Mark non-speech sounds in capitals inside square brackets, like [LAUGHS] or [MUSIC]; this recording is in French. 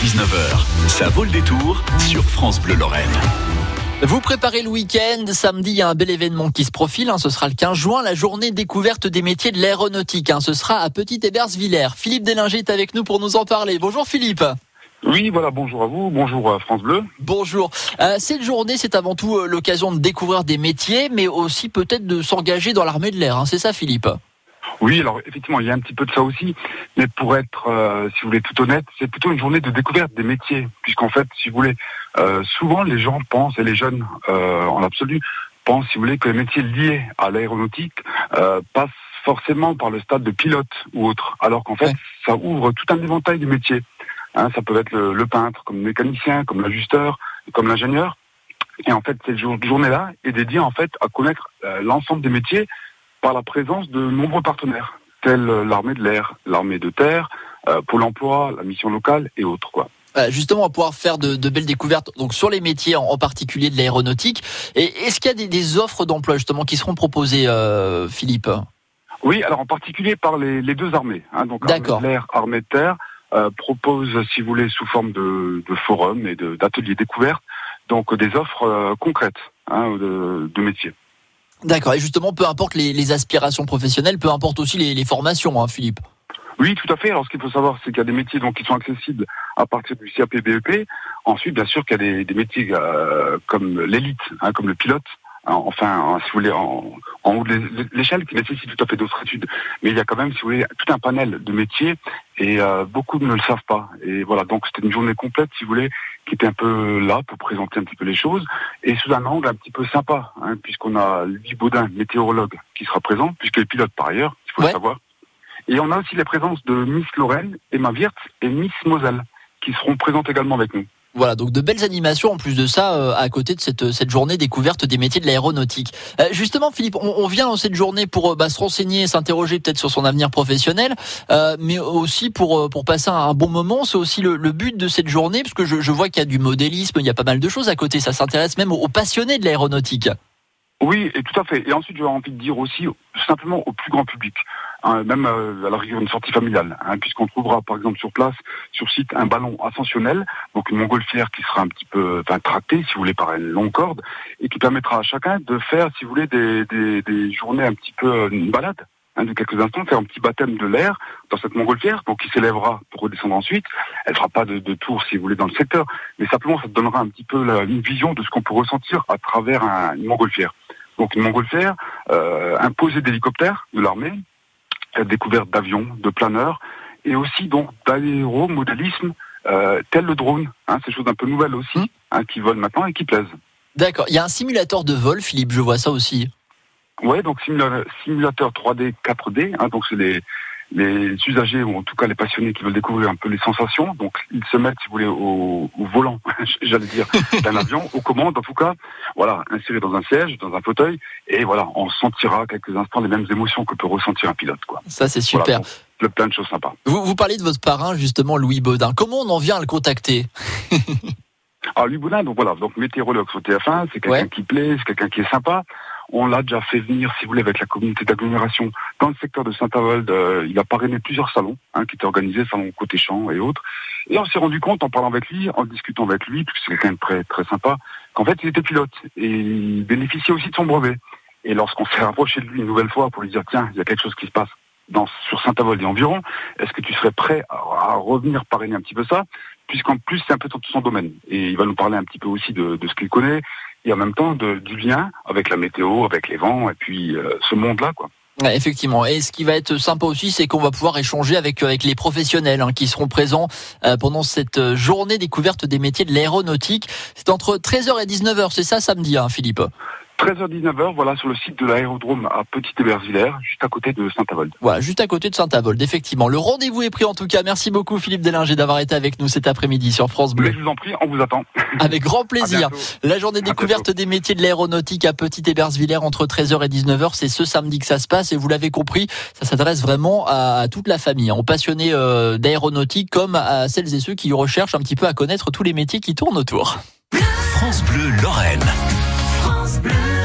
13h-19h, ça vaut le détour sur France Bleu Lorraine. Vous préparez le week-end. Samedi, il y a un bel événement qui se profile. hein. Ce sera le 15 juin, la journée découverte des métiers de l'aéronautique. hein. Ce sera à Petit-Hébersvillers. Philippe Délinger est avec nous pour nous en parler. Bonjour Philippe. Oui, voilà, bonjour à vous, bonjour à France Bleu. Bonjour. Euh, cette journée, c'est avant tout euh, l'occasion de découvrir des métiers, mais aussi peut-être de s'engager dans l'armée de l'air. hein. C'est ça Philippe? Oui, alors effectivement, il y a un petit peu de ça aussi, mais pour être, euh, si vous voulez, tout honnête, c'est plutôt une journée de découverte des métiers, puisqu'en fait, si vous voulez, euh, souvent les gens pensent, et les jeunes euh, en absolu, pensent, si vous voulez, que les métiers liés à l'aéronautique euh, passent forcément par le stade de pilote ou autre, alors qu'en fait, Ouais. ça ouvre tout un éventail de métiers. Hein, ça peut être le, le peintre, comme le mécanicien, comme l'ajusteur, comme l'ingénieur. Et en fait, cette jour- journée-là est dédiée en fait à connaître euh, l'ensemble des métiers par la présence de nombreux partenaires, tels euh, l'armée de l'air, l'armée de terre, euh, Pôle emploi, la mission locale et autres. Quoi. Euh, Justement, on va pouvoir faire de, de belles découvertes donc sur les métiers, en, en particulier de l'aéronautique. Et est-ce qu'il y a des, des offres d'emploi justement qui seront proposées, euh, Philippe? Oui, alors en particulier par les, les deux armées. Hein, donc armée de l'air, armée de terre, euh, propose, si vous voulez, sous forme de, de forums et d'ateliers découvertes, donc des offres euh, concrètes hein, de, de métiers. D'accord. Et justement, peu importe les, aspirations professionnelles, peu importe aussi les, formations, hein, Philippe. Oui, tout à fait. Alors, ce qu'il faut savoir, c'est qu'il y a des métiers donc qui sont accessibles à partir du CAP BEP. Ensuite, bien sûr, qu'il y a des, des métiers euh, comme l'élite, hein, comme le pilote. Enfin, en- si vous voulez, en, en haut de l'é- l'échelle, qui nécessite tout à fait d'autres études. Mais il y a quand même, si vous voulez, tout un panel de métiers et euh, beaucoup ne le savent pas. Et voilà, donc c'était une journée complète, si vous voulez, qui était un peu là pour présenter un petit peu les choses et sous un angle un petit peu sympa, hein, puisqu'on a Louis Baudin, météorologue, qui sera présent, puisqu'il est pilote par ailleurs, il faut Ouais. le savoir. Et on a aussi les présences de Miss Lorraine, Emma Wirtz et Miss Moselle, qui seront présentes également avec nous. Voilà, donc de belles animations en plus de ça, euh, à côté de cette, journée découverte des métiers de l'aéronautique. Euh, justement, Philippe, on, vient dans cette journée pour euh, bah, se renseigner, s'interroger peut-être sur son avenir professionnel, mais aussi pour, passer un bon moment. C'est aussi le, but de cette journée, parce que je, vois qu'il y a du modélisme, il y a pas mal de choses à côté. Ça s'intéresse même aux, aux passionnés de l'aéronautique. Oui, et tout à fait. Et ensuite, j'aurais envie de dire aussi simplement au plus grand public, hein, même euh, rigueur une sortie familiale, hein, puisqu'on trouvera par exemple sur place, sur site, un ballon ascensionnel, donc une montgolfière qui sera un petit peu enfin, tractée, si vous voulez, par une longue corde, et qui permettra à chacun de faire, si vous voulez, des, des, des journées un petit peu euh, une balade. hein, de quelques instants, faire un petit baptême de l'air dans cette montgolfière, donc qui s'élèvera pour redescendre ensuite. Elle fera pas de, de tour, si vous voulez, dans le secteur, mais simplement ça donnera un petit peu la- une vision de ce qu'on peut ressentir à travers un- une montgolfière. Donc une montgolfière, euh, un posé d'hélicoptères de l'armée, la découverte d'avions, de planeurs, et aussi donc d'aéromodélisme, euh, tel le drone. Hein, c'est des choses un peu nouvelles aussi, Hmm. hein, qui volent maintenant et qui plaisent. D'accord. Il y a un simulateur de vol, Philippe, je vois ça aussi. Ouais, donc simula- simulateur 3D, 4D, hein, donc c'est les, les usagers ou en tout cas les passionnés qui veulent découvrir un peu les sensations. Donc ils se mettent, si vous voulez, au, au volant, [LAUGHS] j'allais dire, d'un [LAUGHS] avion, aux commandes en tout cas, voilà, inséré dans un siège, dans un fauteuil, et voilà, on sentira quelques instants les mêmes émotions que peut ressentir un pilote, quoi. Ça, c'est super. Voilà, donc, le plein de choses sympas. Vous, vous parlez de votre parrain, justement, Louis Baudin. Comment on en vient à le contacter? Alors Louis Boudin, donc voilà, donc météorologue sur TF1, c'est quelqu'un Ouais. qui plaît, c'est quelqu'un qui est sympa. On l'a déjà fait venir, si vous voulez, avec la communauté d'agglomération dans le secteur de Saint-Avold. euh, il a parrainé plusieurs salons hein, qui étaient organisés, salons côté champ et autres. Et on s'est rendu compte, en parlant avec lui, en discutant avec lui, parce que c'est quelqu'un de très très sympa, qu'en fait il était pilote et il bénéficiait aussi de son brevet. Et lorsqu'on s'est rapproché de lui une nouvelle fois pour lui dire tiens, il y a quelque chose qui se passe dans, sur Saint-Avold et environ, est-ce que tu serais prêt à, revenir parrainer un petit peu ça? Puisqu'en plus c'est un peu tout son domaine. Et il va nous parler un petit peu aussi de, ce qu'il connaît et en même temps de, du lien avec la météo, avec les vents et puis euh, ce monde-là. quoi. Effectivement. Et ce qui va être sympa aussi, c'est qu'on va pouvoir échanger avec, avec les professionnels hein, qui seront présents euh, pendant cette euh, journée découverte des métiers de l'aéronautique. C'est entre 13h et 19h, c'est ça samedi, hein, Philippe? 13h-19h, voilà, sur le site de l'aérodrome à Petit-Hébersvillers, juste à côté de Saint-Avold. Voilà, juste à côté de Saint-Avold, effectivement. Le rendez-vous est pris en tout cas. Merci beaucoup Philippe Délinger d'avoir été avec nous cet après-midi sur France Mais Bleu. je vous en prie, on vous attend. [LAUGHS] Avec grand plaisir. La journée découverte des métiers de l'aéronautique à Petit-Hébersvillers entre 13h et 19h, c'est ce samedi que ça se passe et vous l'avez compris, ça s'adresse vraiment à, à toute la famille, hein, aux passionnés euh, d'aéronautique comme à celles et ceux qui recherchent un petit peu à connaître tous les métiers qui tournent autour. France Bleu Lorraine. France Bleu.